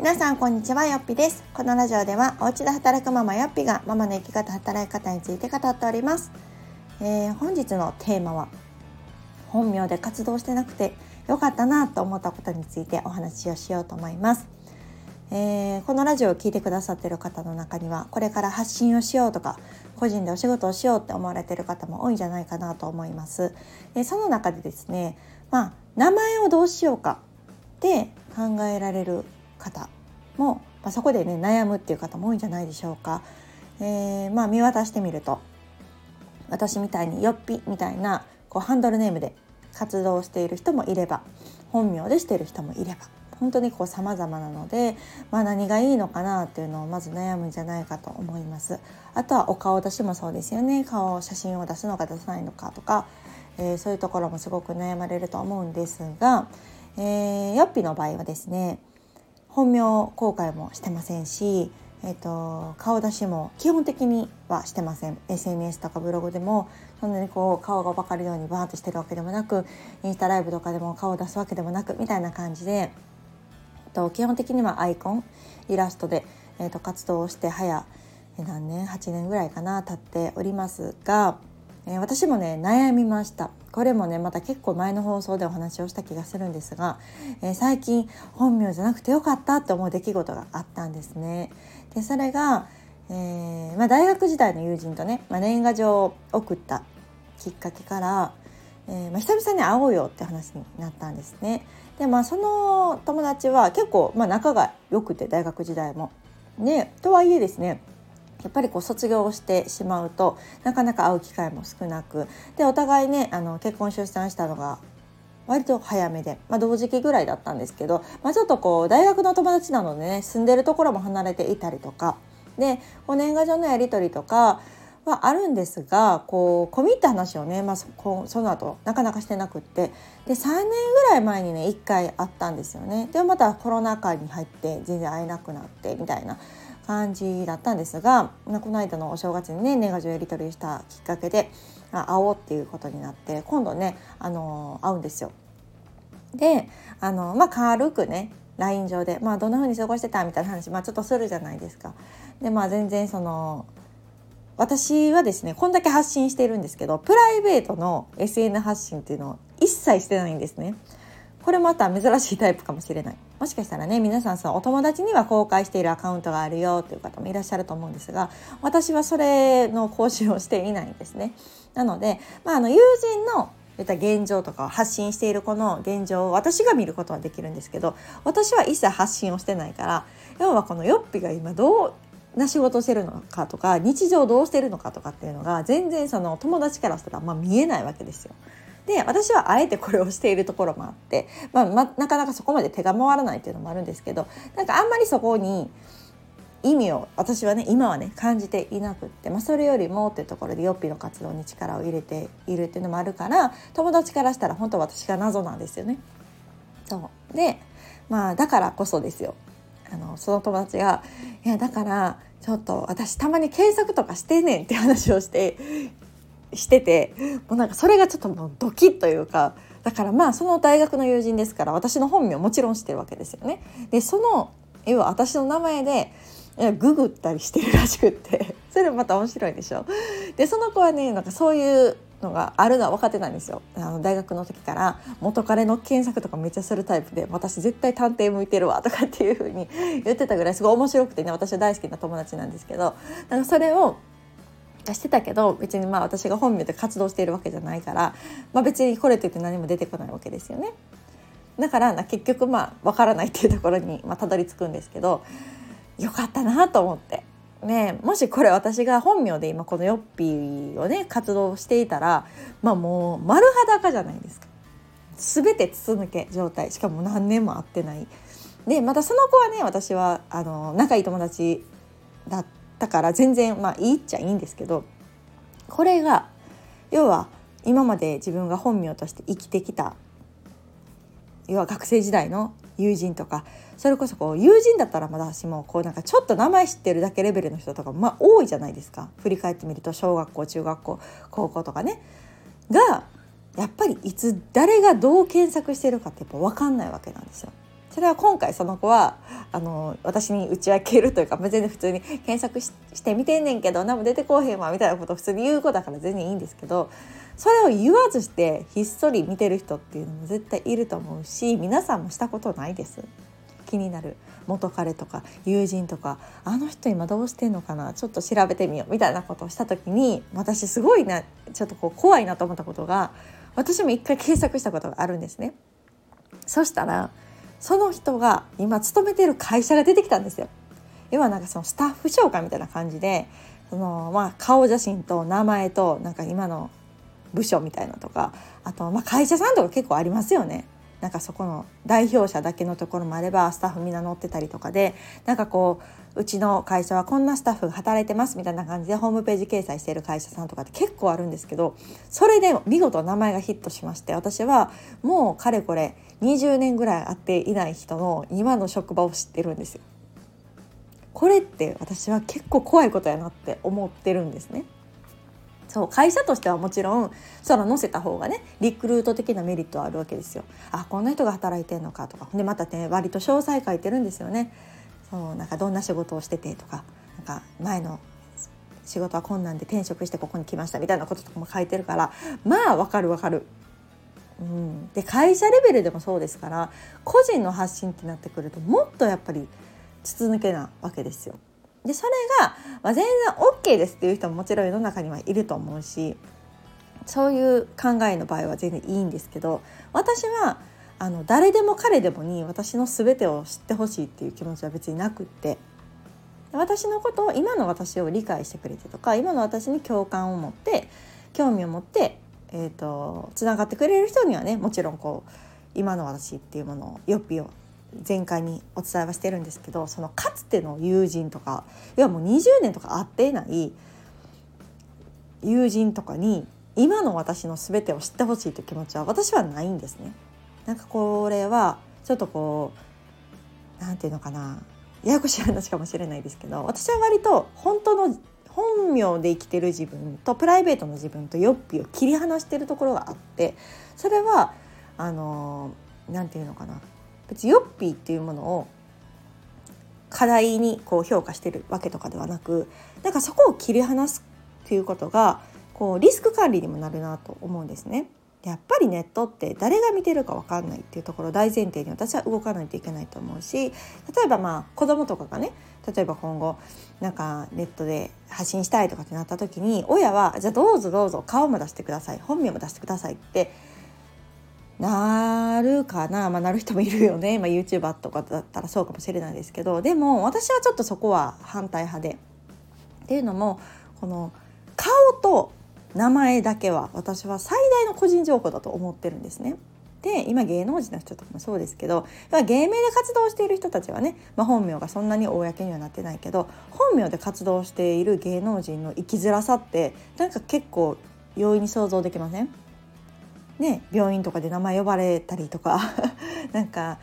皆さんこんにちはよっぴです。このラジオではお家で働くママよっぴがママの生き方働き方について語っております、えー、本日のテーマは本名で活動してなくてよかったなと思ったことについてお話をしようと思います。えー、このラジオを聴いてくださっている方の中にはこれから発信をしようとか個人でお仕事をしようって思われている方も多いんじゃないかなと思います。でその中でですね、まあ、名前をどうしようかって考えられる方も、まあ、そこでね悩むっていう方も多いんじゃないでしょうか。えー、まあ、見渡してみると私みたいによっぴみたいなこうハンドルネームで活動している人もいれば本名でしている人もいれば本当にこう様々なので、まあ、何がいいのかなっていうのをまず悩むんじゃないかと思います。あとはお顔出しもそうですよね顔写真を出すのか出さないのかとか、えー、そういうところもすごく悩まれると思うんですが、えー、ヨッピの場合はですね本名公開もしてませんしえーと、顔出しも基本的にはしてません。SNS とかブログでもそんなにこう顔が分かるようにバーッとしてるわけでもなくインスタライブとかでも顔を出すわけでもなくみたいな感じでと基本的にはアイコンイラストで、えーと、活動をして早何年？8年ぐらいかな経っておりますが、えー、私もね悩みましたこれもねまた結構前の放送でお話をした気がするんですが、えー、最近本名じゃなくてよかったって思う出来事があったんですね。でそれが、えーまあ、大学時代の友人とね、まあ、年賀状を送ったきっかけから、えーまあ、久々に会おうよって話になったんですね。でまあその友達は結構、まあ、仲が良くて大学時代も。ね、とはいえですねやっぱりこう卒業をしてしまうとなかなか会う機会も少なくでお互いねあの結婚出産したのが割と早めで、まあ、同時期ぐらいだったんですけど、まあ、ちょっとこう大学の友達なのでね住んでるところも離れていたりとかでこう年賀状のやり取りとかはあるんですがこう込み入った話をね、まあ、そその後なかなかしてなくってで3年ぐらい前にね1回あったんですよね。でまたコロナ禍に入って全然会えなくなってみたいな感じだったんですがこの間のお正月にね年賀状やり取りしたきっかけで会おうっていうことになって今度ねあの会うんですよ。であのまあ軽くね LINE 上で、まあ、どんな風に過ごしてたみたいな話、まあ、ちょっとするじゃないですか。でまあ全然その私はですねこんだけ発信しているんですけどプライベートの SN 発信っていうのを一切してないんですね。これまた珍しいタイプかもしれないもしかしたらね皆さんさお友達には公開しているアカウントがあるよという方もいらっしゃると思うんですが私はそれの更新をしていないんですねなので、まあ、あの友人の言った現状とかを発信している子の現状を私が見ることはできるんですけど私は一切発信をしてないから要はこのヨッピが今どうな仕事してるのかとか日常どうしてるのかとかっていうのが全然その友達からしたらまあ見えないわけですよ。で私はあえてこれをしているところもあって、まあ、まなかなかそこまで手が回らないっていうのもあるんですけどなんかあんまりそこに意味を私はね今はね感じていなくって、まあ、それよりもっていうところでヨッピーの活動に力を入れているっていうのもあるから友達からしたら本当私が謎なんですよね。そうでまあだからこそですよあのその友達が「いやだからちょっと私たまに検索とかしてねん」って話をしてしててもうなんかそれがちょっともうドキッというかだからまあその大学の友人ですから私の本名もちろん知ってるわけですよね。でその要は私の名前でググったりしてるらしくってそれまた面白いでしょ。でその子はねなんかそういうのがあるのは分かってたんですよあの大学の時から元彼の検索とかめっちゃするタイプで私絶対探偵向いてるわとかっていう風に 言ってたぐらいすごい面白くてね私は大好きな友達なんですけどなんかそれをしてたけど別にまあ私が本名で活動しているわけじゃないから、まあ、別にこれといって何も出てこないわけですよね。だから結局まあ分からないっていうところにまあたどり着くんですけどよかったなと思って。ね、もしこれ私が本名で今このヨッピーをね活動していたらまあもう丸裸じゃないですか。全て筒抜け状態。しかも何年も会ってない。でまたその子はね私はあの仲いい友達だったから全然まあいいっちゃいいんですけどこれが要は今まで自分が本名として生きてきた要は学生時代の友人とかそれこそこう友人だったらまだ私もこうなんかちょっと名前知ってるだけレベルの人とかまあ多いじゃないですか振り返ってみると小学校中学校高校とかねがやっぱりいつ誰がどう検索してるかってやっぱ分かんないわけなんですよ。それは今回その子はあの私に打ち明けるというか、全然普通に検索してみてんねんけど何も出てこうへんわみたいなことを普通に言う子だから全然いいんですけどそれを言わずしてひっそり見てる人っていうのも絶対いると思うし皆さんもしたことないです気になる元彼とか友人とかあの人今どうしてんのかな？ちょっと調べてみようみたいなことをした時に私すごいなちょっとこう怖いなと思ったことが私も一回検索したことがあるんですね。そしたらその人が今勤めてる会社が出てきたんですよ。要はなんかそのスタッフ紹介みたいな感じでそのまあ顔写真と名前となんか今の部署みたいなとかあとまあ会社さんとか結構ありますよね。なんかそこの代表者だけのところもあればスタッフみんな乗ってたりとかでなんかこううちの会社はこんなスタッフが働いてますみたいな感じでホームページ掲載している会社さんとかって結構あるんですけどそれで見事名前がヒットしまして私はもうかれこれ20年ぐらい会っていない人の今の職場を知ってるんですよ。これって私は結構怖いことやなって思ってるんですね。そう会社としてはもちろんそら載せた方がねリクルート的なメリットはあるわけですよ。あこんな人が働いてんのかとかでまたね割と詳細書いてるんですよね。そうなんかどんな仕事をしててとかなんか前の仕事は困難で転職してここに来ましたみたいなこととかも書いてるからまあわかるわかる。うん、で会社レベルでもそうですから個人の発信ってなってくるともっとやっぱり筒抜けなわけですよ。でそれが、まあ、全然 OK ですっていう人ももちろん世の中にはいると思うしそういう考えの場合は全然いいんですけど私はあの誰でも彼でもに私の全てを知ってほしいっていう気持ちは別になくって私のことを今の私を理解してくれてとか今の私に共感を持って興味を持ってえーと、つながってくれる人にはねもちろんこう今の私っていうものをよっぴを前回にお伝えはしてるんですけどそのかつての友人とか要はもう20年とか会っていない友人とかに今の私の全てを知ってほしいという気持ちは私はないんですね。なんかこれはちょっとこうなんていうのかなややこしい話かもしれないですけど私は割と本当の本名で生きてる自分とプライベートの自分とヨッピーを切り離してるところがあってそれはあの何て言うのかな別にヨッピーっていうものを課題にこう評価してるわけとかではなくなんかそこを切り離すっていうことがこうリスク管理にもなるなと思うんですね。やっぱりネットって誰が見てるか分かんないっていうところ大前提に私は動かないといけないと思うし例えばまあ子供とかがね例えば今後なんかネットで発信したいとかってなった時に親はじゃあどうぞどうぞ顔も出してください本名も出してくださいってなるかな、まあ、なる人もいるよね、まあ、YouTuber とかだったらそうかもしれないですけどでも私はちょっとそこは反対派で。っていうのもこの顔と名前だけは私は最大の個人情報だと思ってるんですね。で今芸能人の人とかもそうですけど芸名で活動している人たちはね、まあ、本名がそんなに公にはなってないけど本名で活動している芸能人の生きづらさってなんか結構容易に想像できません？ね病院とかで名前呼ばれたりとか なんか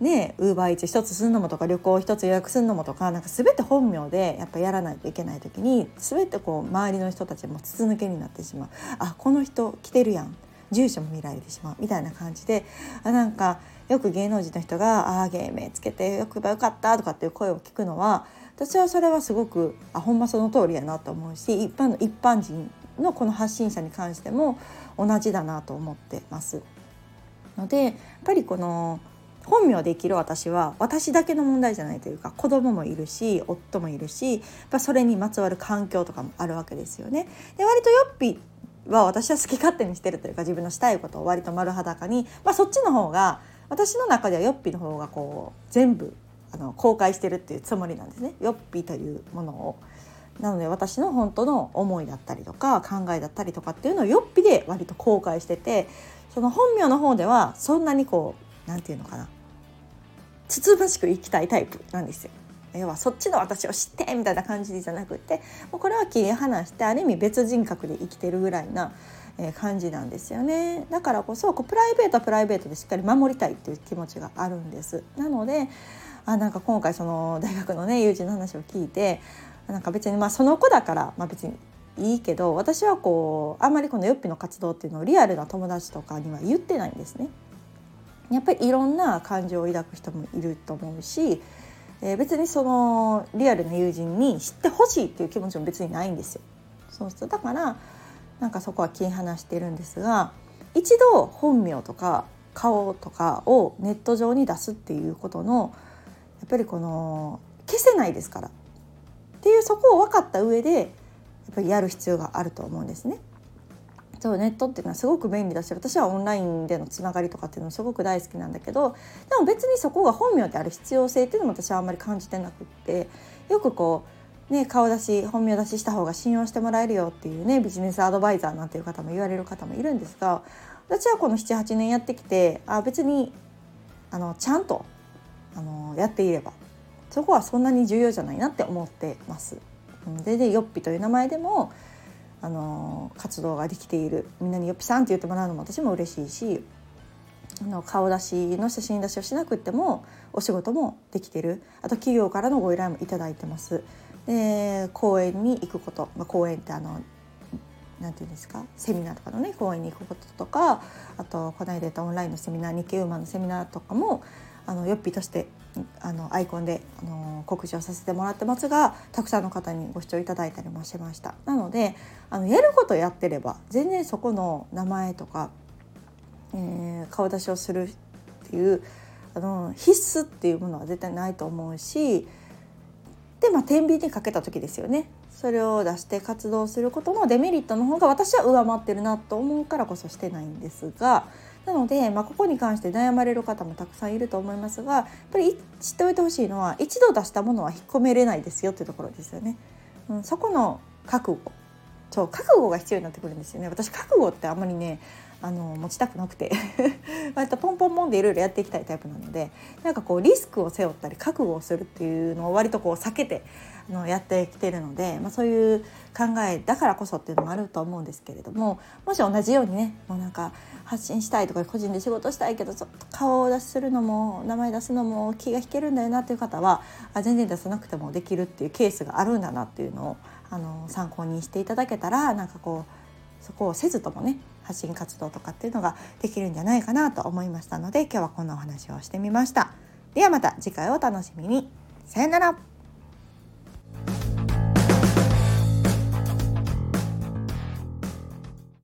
ねウーバーイーツ一つするのもとか旅行一つ予約するのもとかなんか全て本名でやっぱやらないといけない時に全てこう周りの人たちも筒抜けになってしまう。あこの人来てるやん。住所も見られてしまう。みたいな感じであなんかよく芸能人の人が「ああ芸名つけてよくばよかった」とかっていう声を聞くのは私はそれはすごくあほんまその通りやなと思うし一般の一般人のこの発信者に関しても同じだなと思ってます。のでやっぱりこの本名で生きる私は私だけの問題じゃないというか子供もいるし夫もいるしやっぱそれにまつわる環境とかもあるわけですよね。で割とヨッピは私は好き勝手にしてるというか自分のしたいことを割と丸裸に、まあ、そっちの方が私の中ではヨッピの方がこう全部あの公開してるっていうつもりなんですねヨッピというものを。なので私の本当の思いだったりとか考えだったりとかっていうのをヨッピで割と公開しててその本名の方ではそんなにこう何て言うのかなつつましく生きたいタイプなんですよ。要はそっちの私を知ってみたいな感じじゃなくてもうこれは切り離してある意味別人格で生きてるぐらいな感じなんですよねだからこそこうプライベートはプライベートでしっかり守りたいっていう気持ちがあるんですなのであなんか今回その大学のね友人の話を聞いてなんか別にまあその子だから、まあ、別にいいけど私はこうあんまりこのよっぴの活動っていうのをリアルな友達とかには言ってないんですね。やっぱりいろんな感情を抱く人もいると思うし、えー、別にそのリアルな友人に知ってほしいっていう気持ちも別にないんですよ。そうするとだからなんかそこは切り離してるんですが一度本名とか顔とかをネット上に出すっていうことのやっぱりこの消せないですからっていうそこを分かった上でやっぱりやる必要があると思うんですね。そうネットっていうのはすごく便利だし私はオンラインでのつながりとかっていうのもすごく大好きなんだけどでも別にそこが本名である必要性っていうのも私はあんまり感じてなくってよくこうね顔出し本名出しした方が信用してもらえるよっていうねビジネスアドバイザーなんていう方も言われる方もいるんですが私はこの78年やってきてあ別にあのちゃんとあのやっていればそこはそんなに重要じゃないなって思ってます。全然よっぴという名前でもあの活動ができているみんなによっぴさんって言ってもらうのも私も嬉しいしあの顔出しの写真出しをしなくてもお仕事もできてるあと企業からのご依頼もいただいてます。で講演に行くこと、まあ、講演ってあのなんていうんですか？セミナーとかのね講演に行くこととかあとこの間言ったオンラインのセミナー日経ウーマンのセミナーとかもあのヨッピとしてあのアイコンであの告知をさせてもらってますがたくさんの方にご視聴いただいたりもしました。なのであのやることやってれば全然そこの名前とか、えー、顔出しをするっていうあの必須っていうものは絶対ないと思うしでまあ天秤にかけた時ですよね。それを出して活動することのデメリットの方が私は上回ってるなと思うからこそしてないんですがなので、まあ、ここに関して悩まれる方もたくさんいると思いますがやっぱり知っておいてほしいのは一度出したものは引っ込めれないですよっていうところですよね。うん、そこの覚悟そう覚悟が必要になってくるんですよね私覚悟ってあんまりねあの持ちたくなくて。割とポンポンポンでいろいろやっていきたいタイプなのでなんかこうリスクを背負ったり覚悟をするっていうのを割とこう避けてあのやってきてるので、まあ、そういう考えだからこそっていうのもあると思うんですけれどももし同じようにねもうなんか発信したいとか個人で仕事したいけどちょっと顔を出しするのも名前出すのも気が引けるんだよなっていう方はあ全然出さなくてもできるっていうケースがあるんだなっていうのをあの参考にしていただけたらなんかこうそこをせずともね発信活動とかっていうのができるんじゃないかなと思いましたので今日はこんなお話をしてみました。ではまた次回をお楽しみに。さよなら。